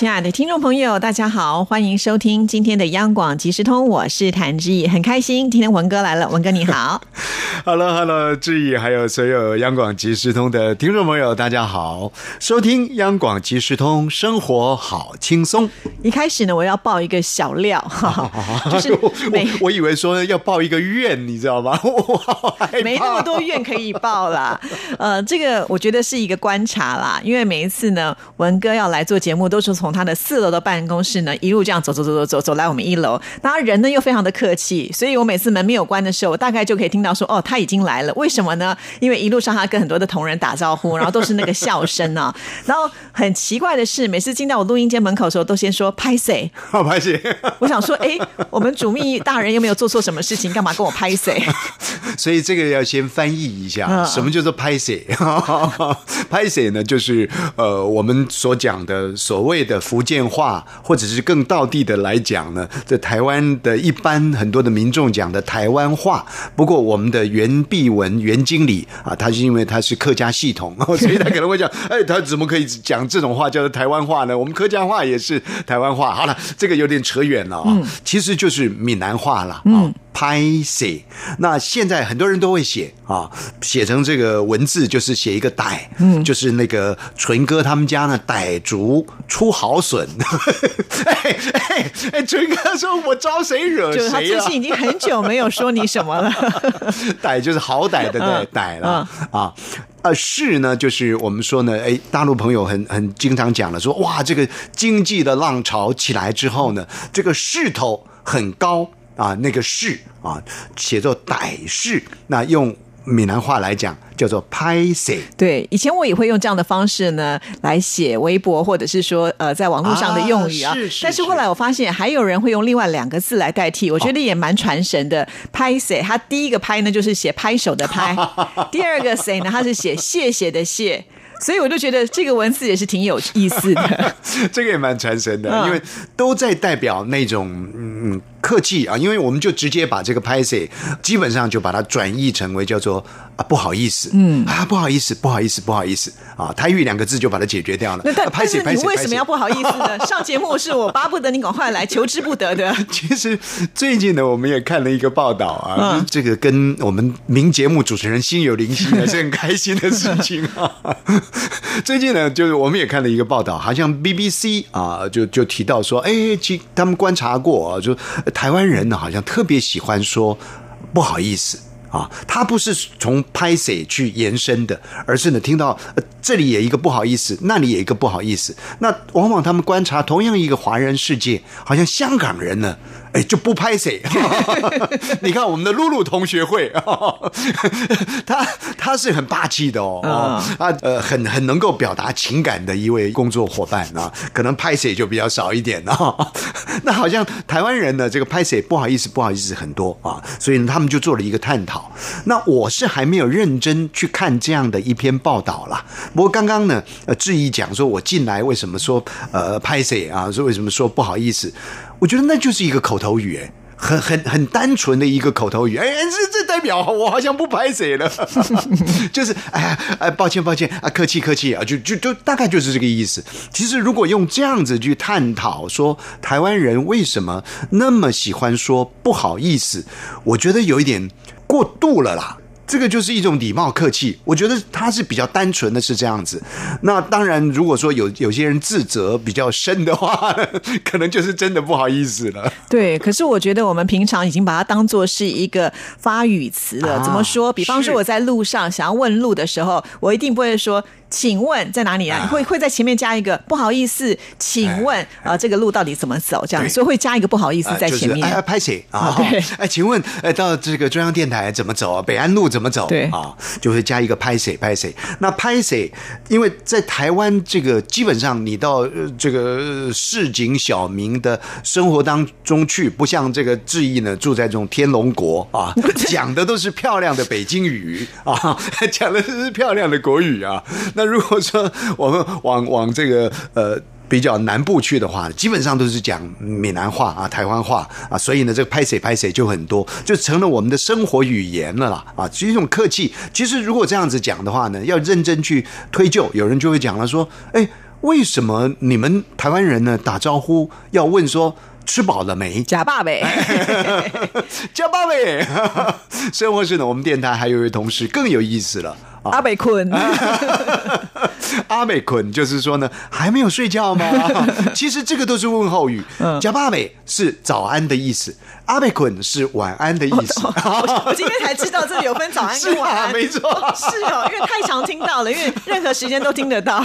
亲爱的听众朋友，大家好，欢迎收听今天的央广即时通，我是谭志毅，很开心今天文哥来了，文哥你好。Hello，Hello，志毅，还有所有央广即时通的听众朋友，大家好，收听央广即时通，生活好轻松。一开始呢，我要爆一个小料，哈 哈就是 我我我以为说要报一个愿，你知道吗？没那么多怨可以报啦。呃，这个我觉得是一个观察啦，因为每一次呢，文哥要来做节目，都是从他的四楼的办公室呢一路这样走走走走走走来我们一楼，那他人呢又非常的客气，所以我每次门没有关的时候，我大概就可以听到说，哦，他已经来了。为什么呢？因为一路上他跟很多的同仁打招呼，然后都是那个笑声啊。然后很奇怪的是，每次进到我录音间门口的时候，都先说拍谁。好拍谁。我想说，哎，我们主秘大人又没有做错什么事情？干嘛跟我拍谁？所以这个要先翻译一下，嗯什么叫做拍谁？拍谁呢？就是呃，我们所讲的所谓的福建话，或者是更道地的来讲呢，这台湾的一般很多的民众讲的台湾话。不过我们的袁碧文袁经理啊，他是因为他是客家系统，所以他可能会讲，哎，他怎么可以讲这种话叫做台湾话呢？我们客家话也是台湾话。好了，这个有点扯远了啊，其实就是闽南话了啊。拍写，那现在很多人都会写啊，写成这个文字就是写一个歹，嗯，就是那个纯哥他们家呢，傣族出好笋。哎哎哎，纯哥说我招谁惹就是他谁啊最近？已经很久没有说你什么了。歹就是好歹的嗯歹歹了啊。呃，势呢，就是我们说呢，哎，大陆朋友很很经常讲了，说哇，这个经济的浪潮起来之后呢，这个势头很高啊，那个势啊，写作歹势，那用闽南话来讲叫做拍谁。对，以前我也会用这样的方式呢来写微博，或者是说呃在网络上的用语啊。啊是是但是后来我发现还有人会用另外两个字来代替，我觉得也蛮传神的。拍谁？他第一个拍呢就是写拍手的拍，第二个谁呢？他是写谢谢的谢。所以我就觉得这个文字也是挺有意思的。这个也蛮传神的，嗯因为都在代表那种嗯客气啊，因为我们就直接把这个拍 a 基本上就把它转译成为叫做啊不好意思，嗯啊不好意思，不好意思，不好意思啊，台语两个字就把它解决掉了。那但是谁拍谁？你为什么要不好意思呢？上节目是我巴不得你赶快来，求之不得的。其实最近呢，我们也看了一个报道啊，嗯这个跟我们名节目主持人心有灵犀呢是很开心的事情啊。最近呢，就是我们也看了一个报道，好像 BBC 啊，就就提到说，哎，其他们观察过啊，就呃台湾人呢，好像特别喜欢说不好意思。啊，他不是从拍谁去延伸的，而是呢听到、这里也一个不好意思，那里也一个不好意思。那往往他们观察同样一个华人世界，好像香港人呢，哎就不拍谁。你看我们的露露同学会，他他是很霸气的哦，哦他呃很很能够表达情感的一位工作伙伴啊，可能拍谁就比较少一点啊。那好像台湾人呢，这个拍谁不好意思不好意思很多啊，所以呢他们就做了一个探讨。那我是还没有认真去看这样的一篇报道啦。不过刚刚呢，呃，质疑讲说我进来为什么说呃拍谁啊，说为什么说不好意思，我觉得那就是一个口头语哎。很很很单纯的一个口头语，哎，这这代表我好像不拍谁了，就是哎呀哎，抱歉抱歉啊，客气客气啊，就就就大概就是这个意思。其实如果用这样子去探讨说台湾人为什么那么喜欢说不好意思，我觉得有一点过度了啦。这个就是一种礼貌客气，我觉得他是比较单纯的是这样子。那当然，如果说有有些人自责比较深的话，可能就是真的不好意思了。对，可是我觉得我们平常已经把它当做是一个发语词了。啊怎么说？比方说我在路上想要问路的时候，我一定不会说。请问在哪里啊？会会在前面加一个不好意思，请问啊、呃，这个路到底怎么走？这样，所以会加一个不好意思啊在前面。就是、哎，拍谁啊哎，请问，哎，到这个中央电台怎么走啊？北安路怎么走？对啊，就会加一个拍谁拍谁。那拍谁，因为在台湾这个基本上你到呃这个呃市井小民的生活当中去，不像这个志毅呢住在这种天龙国啊，讲的都是漂亮的北京语啊，讲的都是漂亮的国语啊。那如果说我们往往这个呃。比较南部去的话，基本上都是讲闽南话啊、台湾话啊，所以呢，这个拍谁拍谁就很多，就成了我们的生活语言了啦啊，是一种客气。其实如果这样子讲的话呢，要认真去推究，有人就会讲了说，哎，为什么你们台湾人呢打招呼要问说吃饱了没？假爸呗，加爸呗。生活是呢，我们电台还有一位同事更有意思了。阿北坤，阿美坤就是说呢，还没有睡觉吗？其实这个都是问候语。加巴美是早安的意思，阿美坤是晚安的意思。我今天才知道这里有分早安跟晚安，没错，是哦，因为太常听到了，因为任何时间都听得到。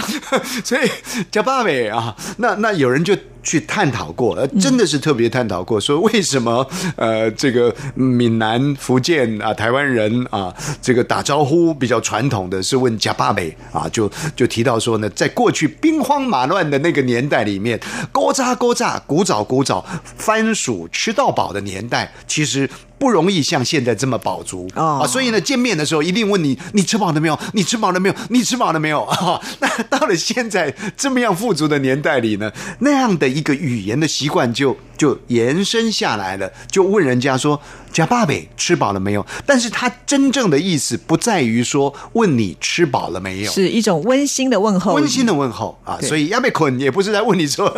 所以加巴美啊，那那有人就。去探讨过，呃，真的是特别探讨过，说为什么呃，这个闽南、福建啊、台湾人啊，这个打招呼比较传统的是问“贾巴美”啊，就就提到说呢，在过去兵荒马乱的那个年代里面，勾扎勾扎，古早古早，番薯吃到饱的年代，其实。不容易像现在这么饱足啊，所以呢，见面的时候一定问你：你吃饱了没有？你吃饱了没有？你吃饱了没有？啊，那到了现在这么样富足的年代里呢，那样的一个语言的习惯就就延伸下来了，就问人家说。贾爸呗，吃饱了没有？但是他真正的意思不在于说问你吃饱了没有，是一种温馨的问候，温馨的问候啊。所以亚贝坤也不是在问你说，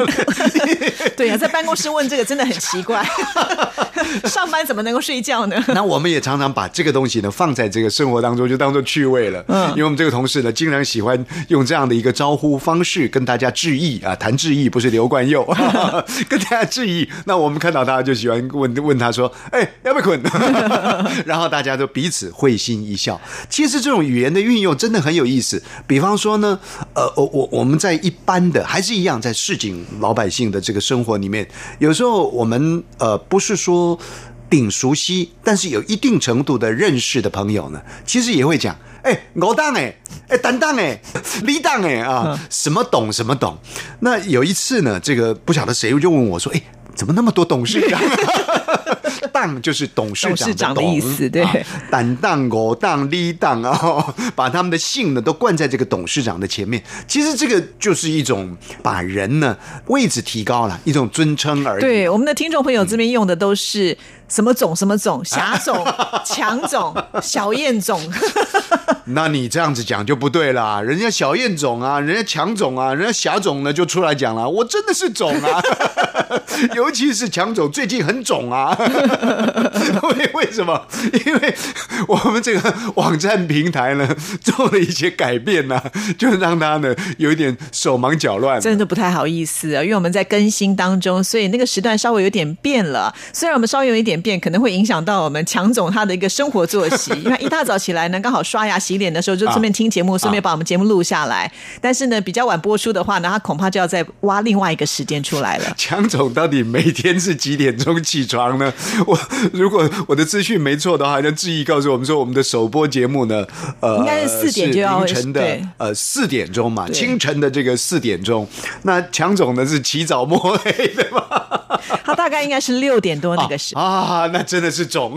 对呀，在办公室问这个真的很奇怪。上班怎么能够睡觉呢？那我们也常常把这个东西呢放在这个生活当中，就当做趣味了。嗯，因为我们这个同事呢，经常喜欢用这样的一个招呼方式跟大家致意啊，谈致意不是刘冠佑，跟大家致意。那我们看到他就喜欢问问他说：“哎，亚贝。”然后大家都彼此会心一笑。其实这种语言的运用真的很有意思。比方说呢，呃，我我我们在一般的还是一样，在市井老百姓的这个生活里面，有时候我们呃不是说顶熟悉，但是有一定程度的认识的朋友呢，其实也会讲，哎，我当哎，哎，担当哎，李当哎啊，什么懂什么懂。那有一次呢，这个不晓得谁就问我说，哎，怎么那么多董事长？当就是董事长的意思，对，胆当、我当、李当啊，把他们的姓呢都冠在这个董事长的前面。其实这个就是一种把人呢位置提高了，一种尊称而已。对，我们的听众朋友这边用的都是。什么总什么总，霞总、强总、小燕总。那你这样子讲就不对啦，人家小燕总啊，人家强总啊，人家霞总呢就出来讲了，我真的是总啊，尤其是强总最近很肿啊。为为什么？因为我们这个网站平台呢做了一些改变呢，就让他呢有一点手忙脚乱，真的不太好意思啊。因为我们在更新当中，所以那个时段稍微有点变了。虽然我们稍微有一点。变可能会影响到我们强总他的一个生活作息，因为一大早起来呢，刚好刷牙洗脸的时候就顺便听节目，顺便把我们节目录下来。但是呢，比较晚播出的话呢，他恐怕就要再挖另外一个时间出来了。强总到底每天是几点钟起床呢？我如果我的资讯没错的话，像志毅告诉我们说，我们的首播节目呢，呃，应该是四点就要凌晨的呃四点钟嘛，清晨的这个四点钟。那强总呢是起早摸黑的嘛？他大概应该是六点多那个时 啊。啊，啊那真的是肿。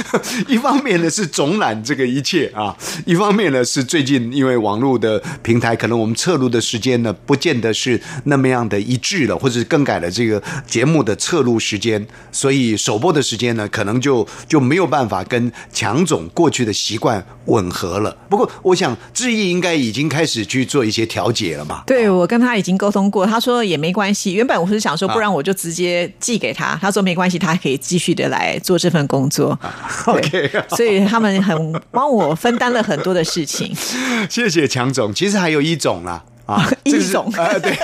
一方面呢是总揽这个一切啊，一方面呢是最近因为网络的平台，可能我们测录的时间呢不见得是那么样的一致了，或者是更改了这个节目的测录时间，所以首播的时间呢可能就就没有办法跟强总过去的习惯吻合了。不过我想志毅应该已经开始去做一些调节了嘛。对，我跟他已经沟通过，他说也没关系。原本我是想说，不然我就直接寄给他，他说没关系，他还可以继续的来做这份工作。OK，所以他们很帮我分担了很多的事情。谢谢强总。其实还有一种啦，啊，一种啊，对，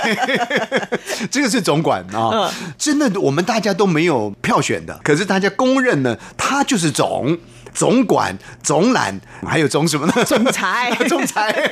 这个是总管啊。真的，我们大家都没有票选的，可是大家公认呢，他就是总。总管、总揽，还有总什么呢？总裁，总裁，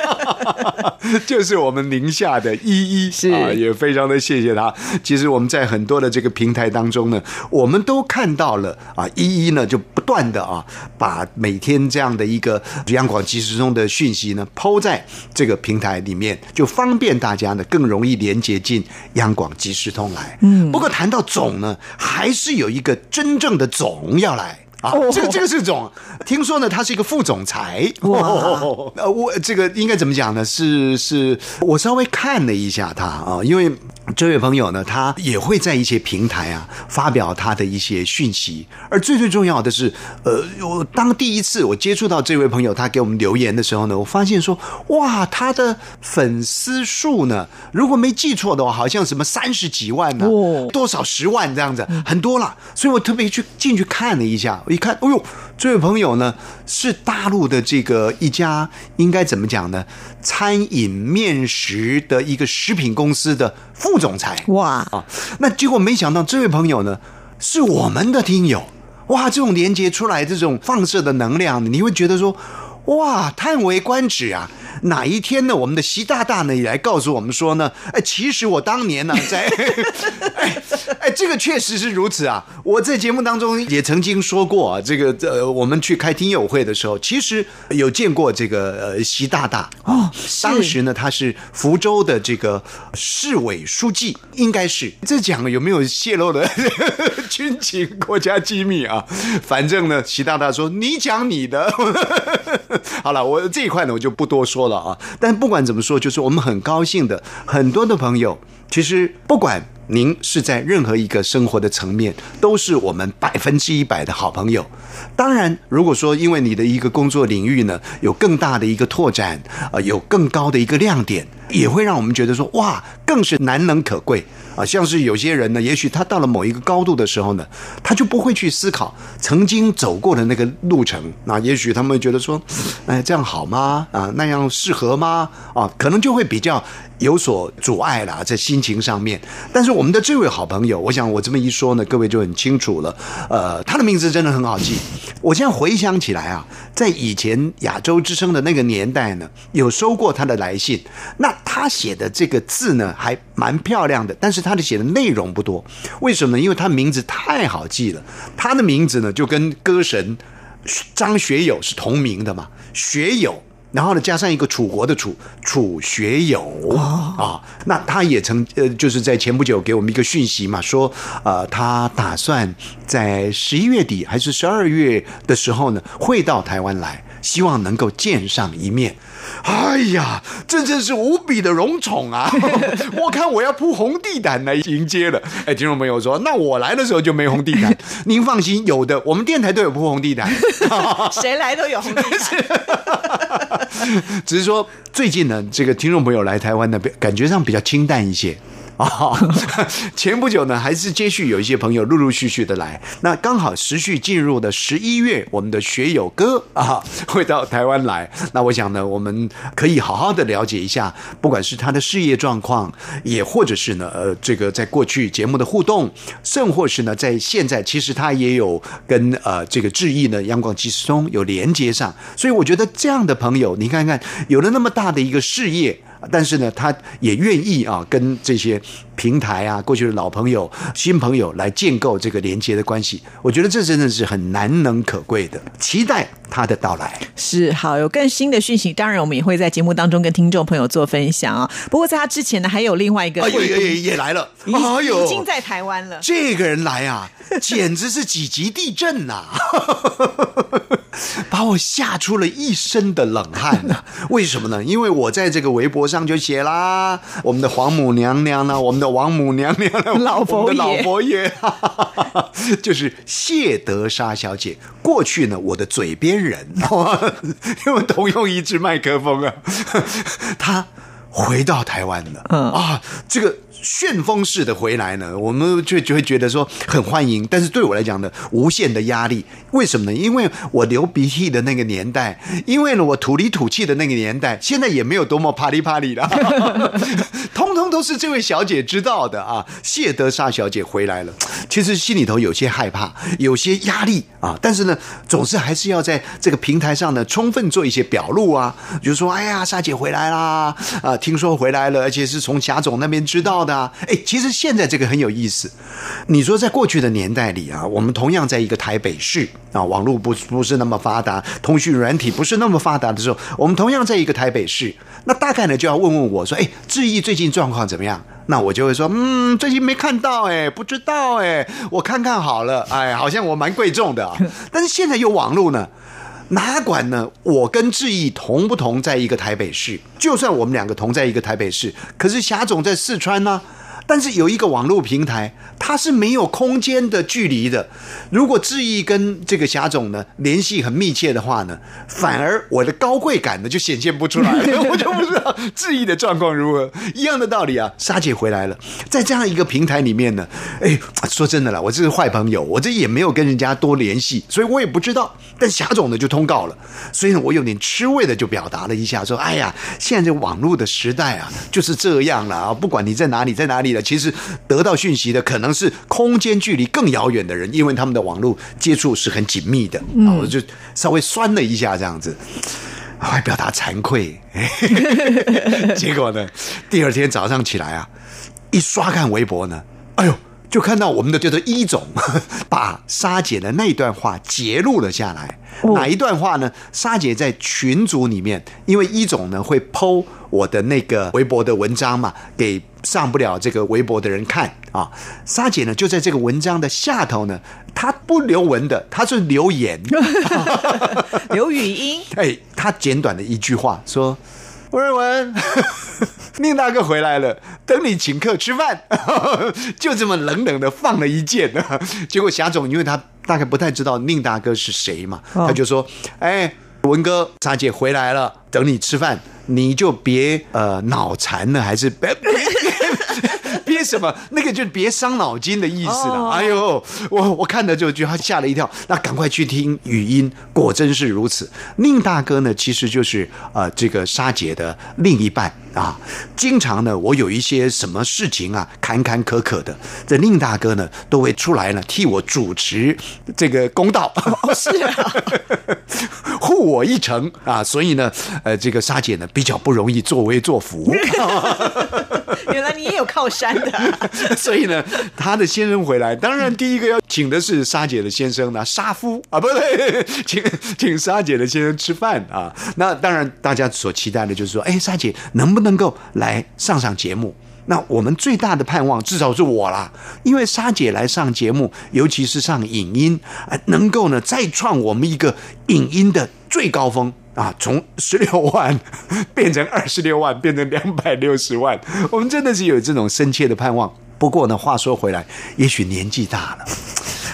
就是我们宁夏的依依，是啊，也非常的谢谢他。其实我们在很多的这个平台当中呢，我们都看到了啊，依依呢就不断的啊，把每天这样的一个央广即时通的讯息呢抛在这个平台里面，就方便大家呢更容易连接进央广即时通来。嗯，不过谈到总呢，还是有一个真正的总要来。啊哦，这个这个是总，听说呢，他是一个副总裁。哇呃，我这个应该怎么讲呢？是是，我稍微看了一下他啊，因为这位朋友呢，他也会在一些平台啊发表他的一些讯息，而最最重要的是，呃，我当第一次我接触到这位朋友，他给我们留言的时候呢，我发现说，哇，他的粉丝数呢，如果没记错的话，好像什么三十几万呢、哦多少十万这样子，很多了。所以我特别去进去看了一下，我一看，哎呦，这位朋友呢是大陆的这个一家应该怎么讲呢？餐饮面食的一个食品公司的副总裁。哇，啊，那结果没想到这位朋友呢是我们的听友，哇，这种连接出来这种放射的能量，你会觉得说，哇，叹为观止啊！哪一天呢，我们的习大大呢也来告诉我们说呢，哎，其实我当年呢 在，哎哎，这个确实是如此啊！我在节目当中也曾经说过啊，这个呃，我们去开听友会的时候，其实有见过这个呃习大大哦当时呢，他是福州的这个市委书记，应该是这讲有没有泄露的 军情国家机密啊？反正呢，习大大说你讲你的，好了，我这一块呢我就不多说了啊。但不管怎么说，就是我们很高兴的，很多的朋友，其实不管。您是在任何一个生活的层面，都是我们百分之一百的好朋友。当然，如果说因为你的一个工作领域呢有更大的一个拓展，呃，有更高的一个亮点，也会让我们觉得说哇，更是难能可贵啊。像是有些人呢，也许他到了某一个高度的时候呢，他就不会去思考曾经走过的那个路程。那也许他们觉得说，哎，这样好吗？啊，那样适合吗？啊，可能就会比较。有所阻碍啦，在心情上面。但是我们的这位好朋友，我想我这么一说呢，各位就很清楚了。呃，他的名字真的很好记。我现在回想起来啊，在以前亚洲之声的那个年代呢，有收过他的来信。那他写的这个字呢，还蛮漂亮的，但是他的写的内容不多。为什么呢？因为他名字太好记了。他的名字呢，就跟歌神张学友是同名的嘛，学友。然后呢，加上一个楚国的楚，楚学友啊，那他也曾呃，就是在前不久给我们一个讯息嘛，说呃，他打算在十一月底还是十二月的时候呢，会到台湾来，希望能够见上一面。哎呀，这真是无比的荣宠啊！我看我要铺红地毯来迎接了。哎，听众朋友说，那我来的时候就没红地毯。您放心，有的，我们电台都有铺红地毯。谁来都有红地毯。只是说最近呢，这个听众朋友来台湾呢，感觉上比较清淡一些。啊、前不久呢，还是接续有一些朋友陆陆续续的来，那刚好时序进入的十一月，我们的学友哥啊 会到台湾来，那我想呢，我们可以好好的了解一下，不管是他的事业状况，也或者是呢，呃，这个在过去节目的互动，甚或是呢，在现在其实他也有跟呃这个志毅呢，央广即时通有连接上，所以我觉得这样的朋友，你看看有了那么大的一个事业。但是呢，他也愿意啊，跟这些平台啊，过去的老朋友、新朋友来建构这个连接的关系。我觉得这真的是很难能可贵的，期待他的到来。是好，有更新的讯息，当然我们也会在节目当中跟听众朋友做分享啊。不过在他之前呢，还有另外一个也也来了，已哎呦，已经在台湾了。这个人来啊，简直是几级地震呐、把我吓出了一身的冷汗呐、为什么呢？因为我在这个微博上就写啦，我们的皇母娘娘呢，我们的王母娘娘呢，老佛爷老佛爷，哈哈哈哈就是谢德莎小姐。过去呢，我的嘴边人，因为同用一支麦克风啊，她回到台湾了，嗯啊，这个。旋风式的回来呢，我们就就会觉得说很欢迎，但是对我来讲呢，无限的压力。为什么呢？因为我流鼻涕的那个年代，因为呢我土里土气的那个年代，现在也没有多么啪里啪里了，通通都是这位小姐知道的啊。谢德莎小姐回来了，其实心里头有些害怕，有些压力啊，但是呢，总是还是要在这个平台上呢，充分做一些表露啊，就是说，哎呀，莎姐回来啦，啊，听说回来了，而且是从霞总那边知道的。哎，其实现在这个很有意思。你说在过去的年代里啊，我们同样在一个台北市啊，网络不不是那么发达，通讯软体不是那么发达的时候，我们同样在一个台北市，那大概呢就要问问我说，哎，志毅最近状况怎么样？那我就会说，嗯，最近没看到，哎，不知道，哎，我看看好了，哎，好像我蛮贵重的啊。但是现在有网络呢。哪管呢？我跟志毅同不同在一个台北市？就算我们两个同在一个台北市，可是霞总在四川呢。但是有一个网络平台，它是没有空间的距离的。如果志毅跟这个霞总呢联系很密切的话呢，反而我的高贵感呢就显现不出来，我就不知道志毅的状况如何。一样的道理啊，莎姐回来了，在这样一个平台里面呢，哎，说真的了，我这是坏朋友，我这也没有跟人家多联系，所以我也不知道。但霞总呢就通告了，所以呢我有点吃味的就表达了一下，说：哎呀，现在这网络的时代啊，就是这样了啊，不管你在哪里，在哪里。其实得到讯息的可能是空间距离更遥远的人，因为他们的网络接触是很紧密的。啊，我就稍微酸了一下，这样子，还表达惭愧。结果呢，第二天早上起来啊，一刷看微博呢，哎呦，就看到我们的叫做一总把沙姐的那段话截录了下来。哪一段话呢？沙姐在群组里面，因为一总呢会剖。我的那个微博的文章嘛，给上不了这个微博的人看啊。沙姐呢，就在这个文章的下头呢，她不留文的，她是留言，留语音。哎，她简短的一句话说：“吴瑞文，宁大哥回来了，等你请客吃饭。”就这么冷冷的放了一箭。结果霞总，因为他大概不太知道宁大哥是谁嘛，他就说：“哎。”文哥，沙姐回来了，等你吃饭，你就别呃脑残了，还是别别 别什么？那个就别伤脑筋的意思了。哎呦，我我看了就觉得吓了一跳。那赶快去听语音，果真是如此。宁大哥呢，其实就是呃这个沙姐的另一半。啊，经常呢，我有一些什么事情啊，坎坎坷坷的，这宁大哥呢都会出来呢替我主持这个公道，是啊，护我一程啊，所以呢，呃，这个沙姐呢比较不容易作威作福。原来你也有靠山的，所以呢，他的先生回来，当然第一个要请的是沙姐的先生呢，沙夫啊，不对，请请沙姐的先生吃饭啊。那当然，大家所期待的就是说，哎，沙姐能不能够来上上节目？那我们最大的盼望，至少是我啦，因为沙姐来上节目，尤其是上影音，能够呢再创我们一个影音的最高峰。啊，从十六万 变成二十六万，变成两百六十万，我们真的是有这种深切的盼望。不过呢，话说回来，也许年纪大了，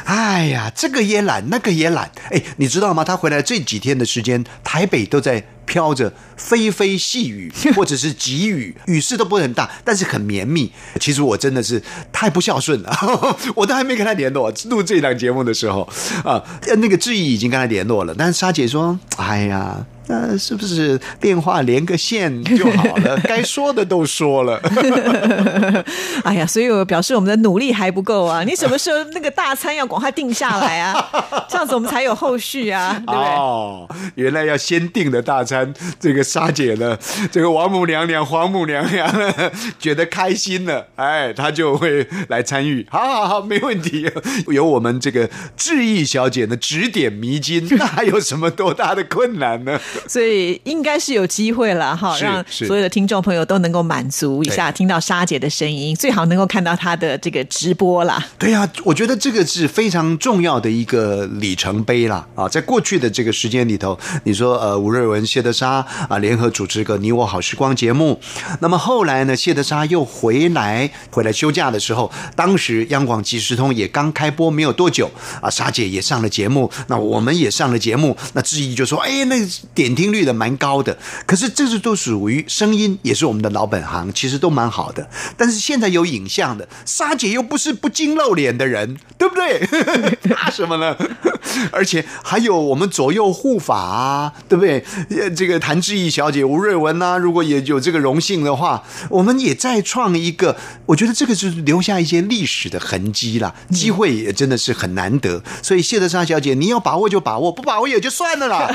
哎呀，这个也懒，那个也懒。哎，你知道吗？他回来这几天的时间，台北都在飘着霏霏细雨，或者是急雨，雨势都不是很大，但是很绵密。其实我真的是太不孝顺了，我都还没跟他联络。录这档节目的时候啊，那个志毅已经跟他联络了，但是沙姐说：“哎呀。”那是不是电话连个线就好了？该说的都说了。哎呀，所以我表示我们的努力还不够啊！你什么时候那个大餐要赶快定下来啊？这样子我们才有后续啊，对不对？哦，原来要先定的大餐，这个沙姐呢，这个王母娘娘、皇母娘娘觉得开心了，哎，她就会来参与。好好好，没问题。有我们这个志毅小姐的指点迷津，那还有什么多大的困难呢？所以应该是有机会了哈，让所有的听众朋友都能够满足一下，听到沙姐的声音，最好能够看到她的这个直播啦。对呀，我觉得这个是非常重要的一个里程碑啦。啊！在过去的这个时间里头，你说呃，吴瑞文、谢德沙啊联合主持个《你我好时光》节目，那么后来呢，谢德沙又回来回来休假的时候，当时央广即时通也刚开播没有多久啊，沙姐也上了节目，那我们也上了节目，那质疑就说，哎，那点。点听率的蛮高的，可是这是都属于声音，也是我们的老本行，其实都蛮好的。但是现在有影像的，沙姐又不是不经露脸的人，对不对？怕什么呢？而且还有我们左右护法啊，对不对？呃，这个谭志毅小姐、吴瑞文呐、如果也有这个荣幸的话，我们也再创一个，我觉得这个是留下一些历史的痕迹啦。机会也真的是很难得，所以谢德莎小姐，你要把握就把握，不把握也就算了啦。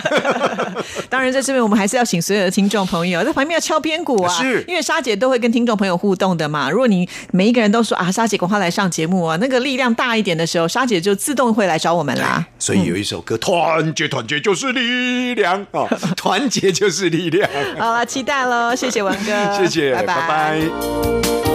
当然，在这边我们还是要请所有的听众朋友在旁边要敲边鼓啊，是因为莎姐都会跟听众朋友互动的嘛。如果你每一个人都说啊，莎姐赶快来上节目啊，那个力量大一点的时候，莎姐就自动会来找我们啦。所以有一首歌，团结团结就是力量啊，团结就是力量。好了，期待喽，谢谢文哥，谢谢，拜拜拜